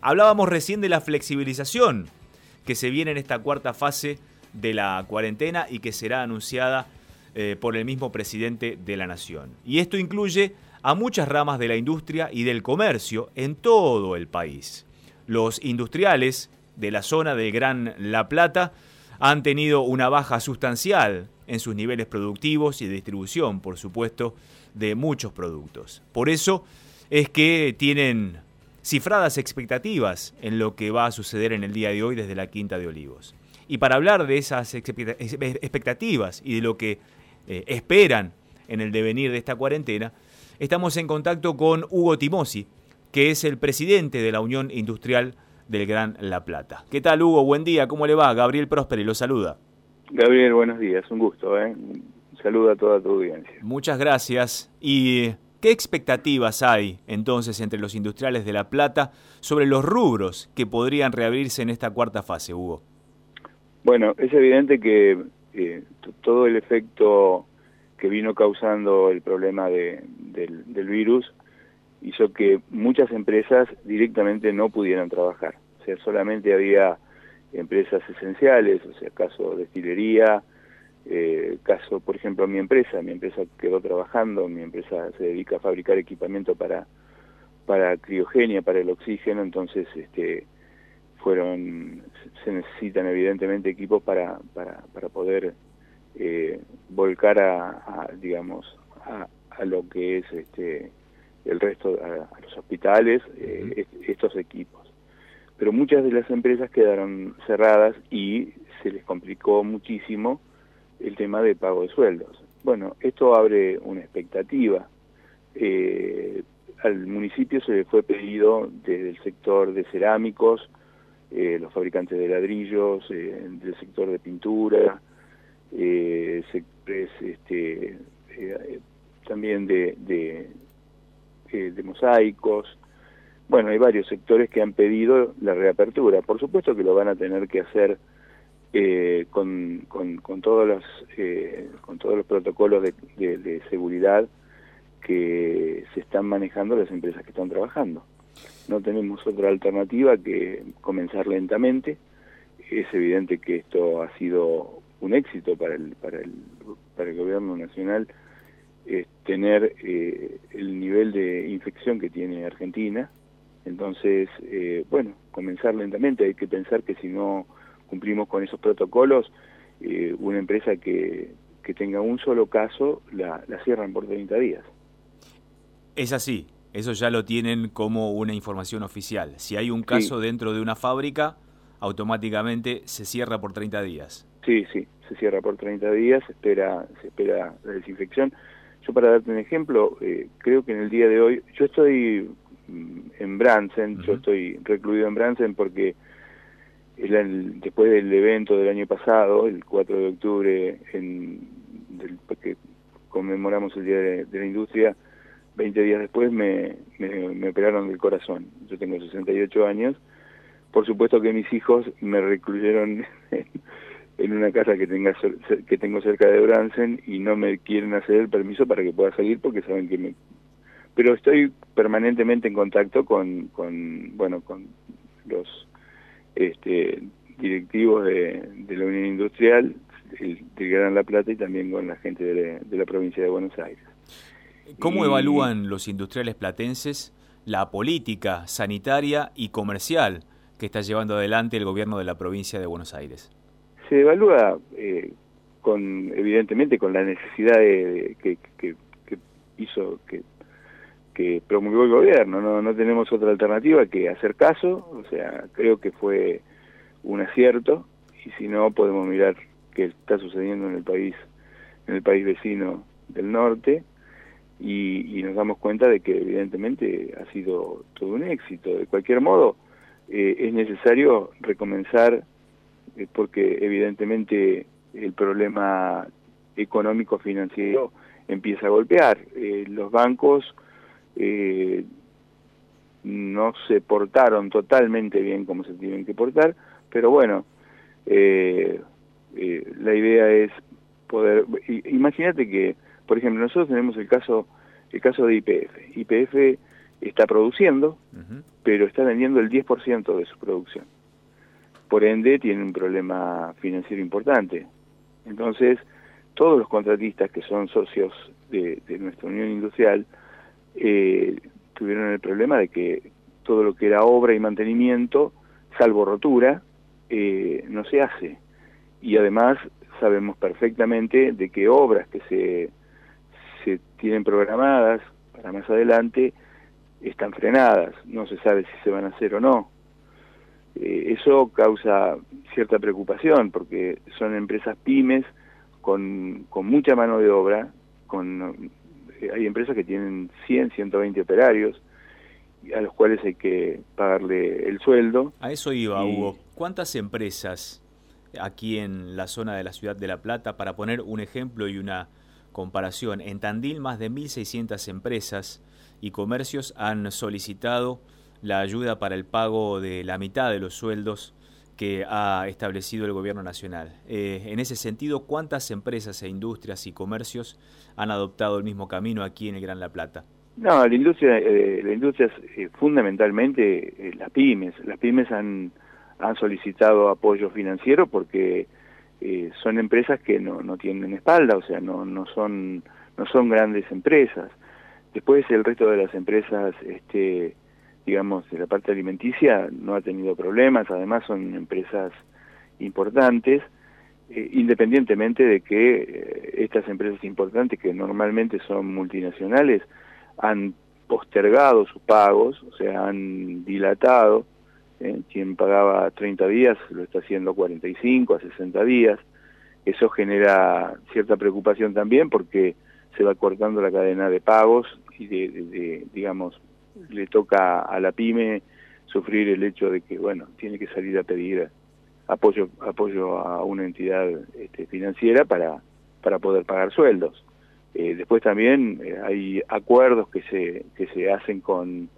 Hablábamos recién de la flexibilización que se viene en esta cuarta fase de la cuarentena y que será anunciada eh, por el mismo presidente de la Nación. Y esto incluye a muchas ramas de la industria y del comercio en todo el país. Los industriales de la zona del Gran La Plata han tenido una baja sustancial en sus niveles productivos y de distribución, por supuesto, de muchos productos. Por eso es que tienen cifradas expectativas en lo que va a suceder en el día de hoy desde la Quinta de Olivos. Y para hablar de esas expectativas y de lo que eh, esperan en el devenir de esta cuarentena, estamos en contacto con Hugo Timosi, que es el presidente de la Unión Industrial del Gran La Plata. ¿Qué tal, Hugo? Buen día, ¿cómo le va? Gabriel Prosperi lo saluda. Gabriel, buenos días, un gusto, ¿eh? Un saludo a toda tu audiencia. Muchas gracias. ¿Y qué expectativas hay entonces entre los industriales de La Plata sobre los rubros que podrían reabrirse en esta cuarta fase, Hugo? Bueno, es evidente que eh, todo el efecto que vino causando el problema del, virus hizo que muchas empresas directamente no pudieran trabajar. O sea, solamente había empresas esenciales, o sea, caso destilería, eh, caso, por ejemplo, mi empresa, mi empresa quedó trabajando, mi empresa se dedica a fabricar equipamiento para, para criogenia, para el oxígeno, entonces este, fueron, se necesitan evidentemente equipos para, para, para poder eh, volcar a, digamos a, lo que es este el resto a, los hospitales eh, estos equipos. Pero muchas de las empresas quedaron cerradas y se les complicó muchísimo el tema de pago de sueldos bueno esto abre una expectativa eh, al municipio se le fue pedido desde el sector de cerámicos eh, los fabricantes de ladrillos del sector de pintura eh, sectores este, eh, también de, de, eh, de, mosaicos. Bueno, hay varios sectores que han pedido la reapertura. Por supuesto que lo van a tener que hacer eh, con, con, con, todos los, eh, con todos los protocolos de, de, seguridad que se están manejando las empresas que están trabajando. No tenemos otra alternativa que comenzar lentamente. Es evidente que esto ha sido un éxito para el, para el, para el gobierno nacional es tener eh, el nivel de infección que tiene Argentina. Entonces, eh, bueno, comenzar lentamente. Hay que pensar que si no cumplimos con esos protocolos, eh, una empresa que, que tenga un solo caso la, la cierran por 30 días. Es así, eso ya lo tienen como una información oficial. Si hay un caso dentro de una fábrica, automáticamente se cierra por 30 días. Sí, sí, se cierra por 30 días, se espera, se espera la desinfección. Yo para darte un ejemplo, eh, creo que en el día de hoy, yo estoy mm, en Bransen, yo estoy recluido en Bransen porque el, después del evento del año pasado, el 4 de octubre, en, del, que conmemoramos el Día de, la Industria, 20 días después me, me, operaron del corazón. Yo tengo 68 años. Por supuesto que mis hijos me recluyeron en una casa que tenga que tengo cerca de Bransen y no me quieren hacer el permiso para que pueda salir porque saben que me pero estoy permanentemente en contacto con, con bueno con los este directivos de, la Unión Industrial del Gran La Plata y también con la gente de, de la provincia de Buenos Aires. ¿Cómo evalúan los industriales platenses la política sanitaria y comercial que está llevando adelante el gobierno de la provincia de Buenos Aires? se evalúa eh, con evidentemente con la necesidad de, que, que, hizo que, que promulgó el gobierno no no tenemos otra alternativa que hacer caso o sea creo que fue un acierto y si no podemos mirar qué está sucediendo en el país en el país vecino del norte y, y nos damos cuenta de que evidentemente ha sido todo un éxito de cualquier modo eh, es necesario recomenzar eh, porque evidentemente el problema económico financiero empieza a golpear. Eh, los bancos eh, no se portaron totalmente bien como se tienen que portar, pero bueno, la idea es poder... Imagínate que, por ejemplo, nosotros tenemos el caso el caso de IPF. IPF está produciendo, pero está vendiendo el 10% de su producción. Por ende, tiene un problema financiero importante. Entonces, todos los contratistas que son socios de, nuestra Unión Industrial eh, tuvieron el problema de que todo lo que era obra y mantenimiento, salvo rotura, eh, no se hace. Y además sabemos perfectamente de que obras que se, se tienen programadas para más adelante están frenadas, no se sabe si se van a hacer o no. Eh, eso causa cierta preocupación porque son empresas pymes con, con mucha mano de obra, con, hay empresas que tienen 100, 120 operarios a los cuales hay que pagarle el sueldo. A eso iba, Hugo. ¿Cuántas empresas aquí en la zona de la ciudad de La Plata, para poner un ejemplo y una comparación, en Tandil más de 1.600 empresas y comercios han solicitado la ayuda para el pago de la mitad de los sueldos que ha establecido el gobierno nacional. Eh, en ese sentido, ¿cuántas empresas e industrias y comercios han adoptado el mismo camino aquí en el Gran La Plata? No, la industria, eh, la industria es eh, fundamentalmente las pymes. Las pymes han, han solicitado apoyo financiero porque son empresas que no, no tienen espalda, o sea, no, no, son, no son grandes empresas. Después el resto de las empresas este, digamos, de la parte alimenticia no ha tenido problemas, además son empresas importantes, eh, independientemente de que eh, estas empresas importantes, que normalmente son multinacionales, han postergado sus pagos, o sea, han dilatado, eh, quien pagaba 30 días lo está haciendo 45 a 60 días, eso genera cierta preocupación también porque se va cortando la cadena de pagos y de digamos, le toca a la pyme sufrir el hecho de que, bueno, tiene que salir a pedir apoyo, apoyo a una entidad este, financiera para, para poder pagar sueldos. Eh, después también eh, hay acuerdos que se, que se hacen con,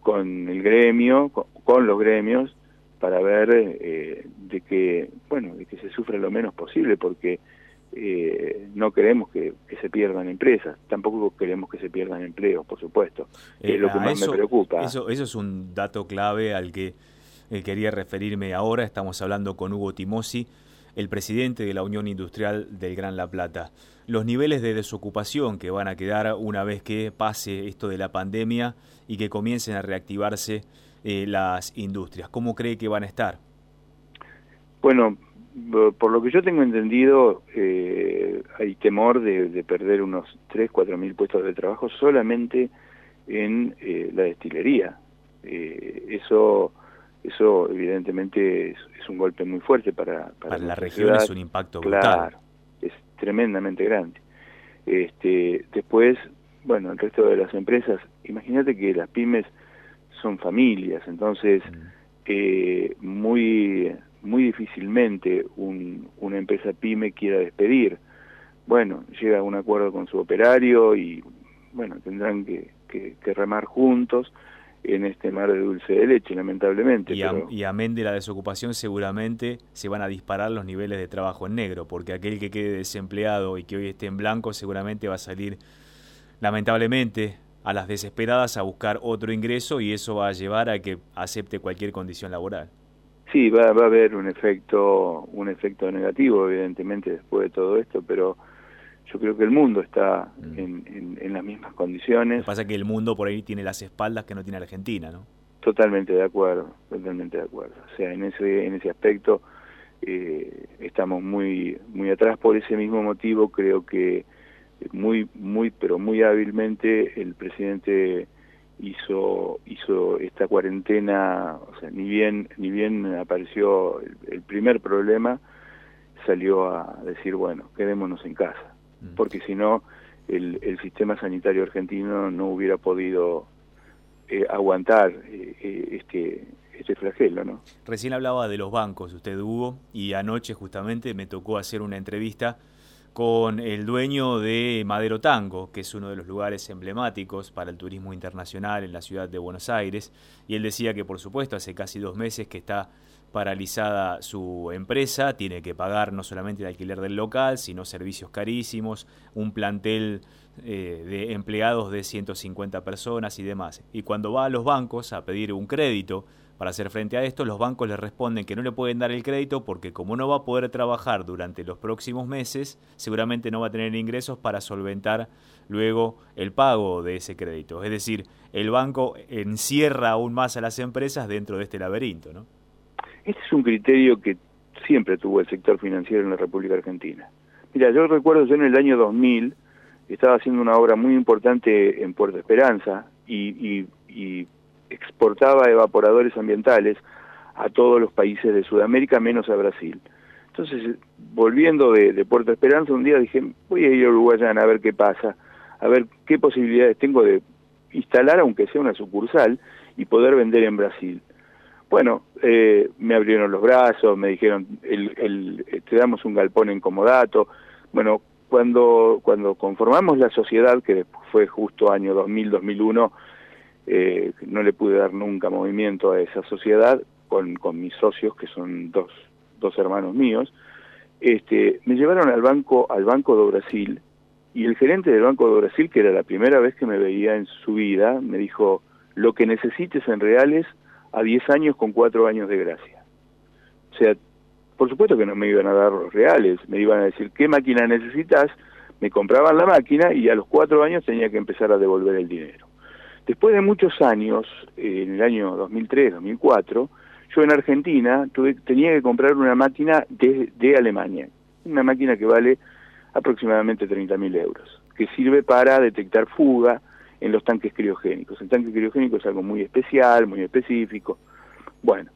con el gremio, con, los gremios, para ver eh, de que, bueno, de que se sufra lo menos posible, porque eh, no queremos que, se pierdan empresas, tampoco queremos que se pierdan empleos, por supuesto, es lo que más me preocupa. Eso, eso es un dato clave al que eh, quería referirme ahora. Estamos hablando con Hugo Timosi, el presidente de la Unión Industrial del Gran La Plata. Los niveles de desocupación que van a quedar una vez que pase esto de la pandemia y que comiencen a reactivarse eh, las industrias, ¿cómo cree que van a estar? Bueno, por lo que yo tengo entendido, eh, hay temor de, perder unos 3, 4 mil puestos de trabajo solamente en eh, la destilería. Eh, eso, eso evidentemente es, un golpe muy fuerte para, para, la región, es un impacto brutal. es tremendamente grande. Este, después, bueno, el resto de las empresas, imagínate que las pymes son familias, entonces mm. muy muy difícilmente una empresa pyme quiera despedir. Bueno, llega a un acuerdo con su operario y bueno, tendrán que, remar juntos en este mar de dulce de leche, lamentablemente. Y, y, amén de la desocupación, seguramente se van a disparar los niveles de trabajo en negro, porque aquel que quede desempleado y que hoy esté en blanco, seguramente va a salir, lamentablemente, a las desesperadas a buscar otro ingreso y eso va a llevar a que acepte cualquier condición laboral. Sí, va, a haber un efecto, un efecto negativo, evidentemente, después de todo esto, pero yo creo que el mundo está mm. en, las mismas condiciones. Lo que pasa es que el mundo por ahí tiene las espaldas que no tiene Argentina, ¿no? Totalmente de acuerdo, totalmente de acuerdo. O sea, en ese, en ese aspecto eh, estamos muy, muy atrás. Por ese mismo motivo creo que muy, muy, pero muy hábilmente el presidente hizo hizo esta cuarentena o sea ni bien ni bien apareció el, primer problema salió a decir bueno quedémonos en casa mm. porque si no el, el, sistema sanitario argentino no hubiera podido eh, aguantar eh, eh, este este flagelo no recién hablaba de los bancos usted Hugo y anoche justamente me tocó hacer una entrevista con el dueño de Madero Tango, que es uno de los lugares emblemáticos para el turismo internacional en la ciudad de Buenos Aires, y él decía que por supuesto hace casi dos meses que está paralizada su empresa, tiene que pagar no solamente el alquiler del local, sino servicios carísimos, un plantel eh, de empleados de 150 personas y demás. Y cuando va a los bancos a pedir un crédito, para hacer frente a esto, los bancos le responden que no le pueden dar el crédito porque como no va a poder trabajar durante los próximos meses, seguramente no va a tener ingresos para solventar luego el pago de ese crédito. Es decir, el banco encierra aún más a las empresas dentro de este laberinto. ¿no? Este es un criterio que siempre tuvo el sector financiero en la República Argentina. Mira, yo recuerdo yo en el año 2000 estaba haciendo una obra muy importante en Puerto Esperanza y exportaba evaporadores ambientales a todos los países de Sudamérica, menos a Brasil. Entonces, volviendo de, Puerto Esperanza, un día dije, voy a ir a Uruguayana a ver qué pasa, a ver qué posibilidades tengo de instalar, aunque sea una sucursal, y poder vender en Brasil. Bueno, eh, me abrieron los brazos, me dijeron, el, te damos un galpón en comodato. Bueno, cuando, cuando conformamos la sociedad, que fue justo año 2000-2001, eh, no le pude dar nunca movimiento a esa sociedad con, con mis socios, que son dos, dos hermanos míos, este, me llevaron al banco, al Banco de Brasil, y el gerente del Banco de Brasil, que era la primera vez que me veía en su vida, me dijo, lo que necesites en reales a 10 años con 4 años de gracia. O sea, por supuesto que no me iban a dar los reales, me iban a decir, ¿qué máquina necesitas? Me compraban la máquina y a los 4 años tenía que empezar a devolver el dinero. Después de muchos años, en el año 2003, 2004, yo en Argentina tuve, tenía que comprar una máquina de, Alemania, una máquina que vale aproximadamente 30.000 euros, que sirve para detectar fuga en los tanques criogénicos. El tanque criogénico es algo muy especial, muy específico. Bueno,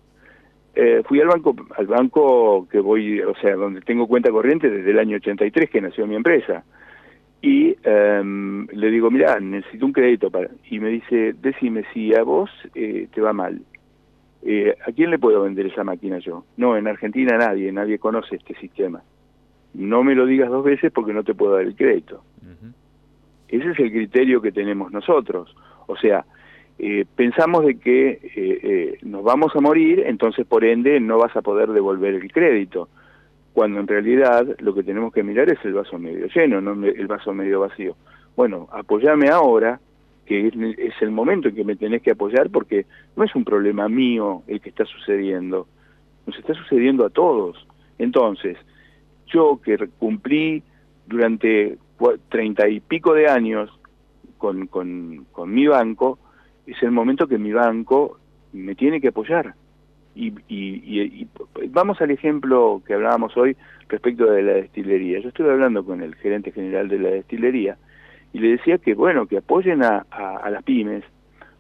eh, fui al banco, al banco que voy, o sea, donde tengo cuenta corriente desde el año 83 que nació mi empresa y em, le digo, mira, necesito un crédito para... Y me dice, decime si a vos eh, te va mal, eh, ¿a quién le puedo vender esa máquina yo? No, en Argentina nadie, nadie conoce este sistema. No me lo digas dos veces porque no te puedo dar el crédito. Ese es el criterio que tenemos nosotros. O sea, eh, pensamos de que nos vamos a morir, entonces por ende no vas a poder devolver el crédito cuando en realidad lo que tenemos que mirar es el vaso medio lleno, no el vaso medio vacío. Bueno, apoyame ahora, que es, el momento en que me tenés que apoyar, porque no es un problema mío el que está sucediendo, nos está sucediendo a todos. Entonces, yo que cumplí durante treinta y pico de años con, con, con mi banco, es el momento que mi banco me tiene que apoyar y, y, vamos al ejemplo que hablábamos hoy respecto de la destilería. Yo estuve hablando con el gerente general de la destilería y le decía que, bueno, que apoyen a, las pymes,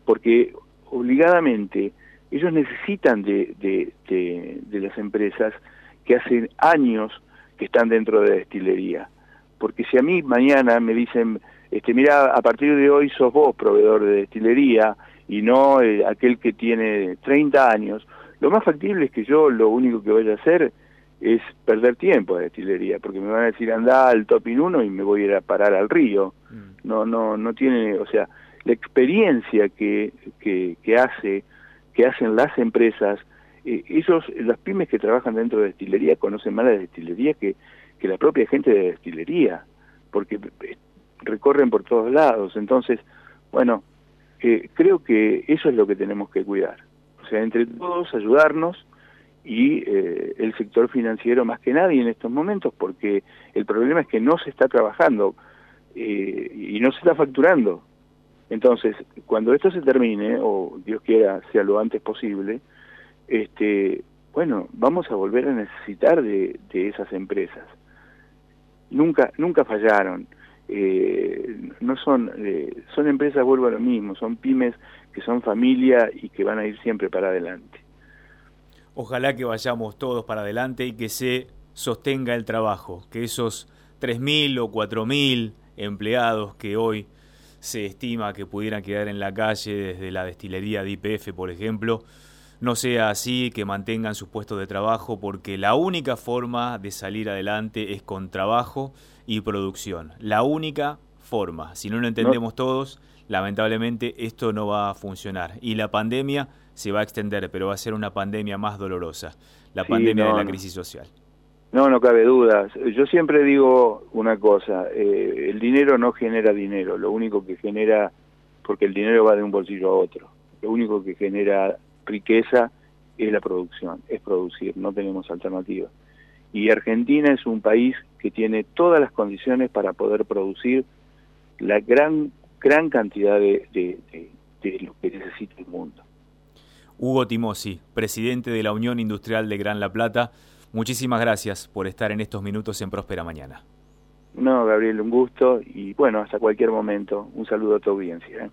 porque obligadamente ellos necesitan de, de, de, las empresas que hacen años que están dentro de la destilería. Porque si a mí mañana me dicen, este, mira, a partir de hoy sos vos proveedor de destilería y no eh, aquel que tiene 30 años, lo más factible es que yo lo único que vaya a hacer es perder tiempo de destilería, porque me van a decir anda al Topin 1 y me voy a ir a parar al río. Mm. No, no, no tiene, o sea, la experiencia que, que, que hace, que hacen las empresas, eh, esos, las pymes que trabajan dentro de destilería conocen más la destilería que, que la propia gente de destilería, porque eh, recorren por todos lados. Entonces, bueno, eh, creo que eso es lo que tenemos que cuidar. O sea, entre todos ayudarnos y eh, el sector financiero más que nadie en estos momentos, porque el problema es que no se está trabajando eh, y no se está facturando. Entonces, cuando esto se termine, o Dios quiera sea lo antes posible, este, bueno, vamos a volver a necesitar de, de esas empresas. Nunca, nunca fallaron. Eh, no son, eh, son empresas, vuelvo a lo mismo, son pymes que son familia y que van a ir siempre para adelante. Ojalá que vayamos todos para adelante y que se sostenga el trabajo, que esos 3.000 o 4.000 empleados que hoy se estima que pudieran quedar en la calle desde la destilería de IPF, por ejemplo, no sea así, que mantengan sus puestos de trabajo, porque la única forma de salir adelante es con trabajo y producción. La única forma. Si no lo entendemos todos, lamentablemente esto no va a funcionar. Y la pandemia se va a extender, pero va a ser una pandemia más dolorosa, la pandemia de la crisis social. No, no cabe duda. Yo siempre digo una cosa, eh, el dinero no genera dinero, lo único que genera, porque el dinero va de un bolsillo a otro, lo único que genera riqueza es la producción, es producir, no tenemos alternativa. Y Argentina es un país que tiene todas las condiciones para poder producir la gran gran cantidad de, de, lo que necesita el mundo. Hugo Timosi, presidente de la Unión Industrial de Gran La Plata, muchísimas gracias por estar en estos minutos en Próspera Mañana. No, Gabriel, un gusto y bueno, hasta cualquier momento. Un saludo a tu audiencia. ¿eh?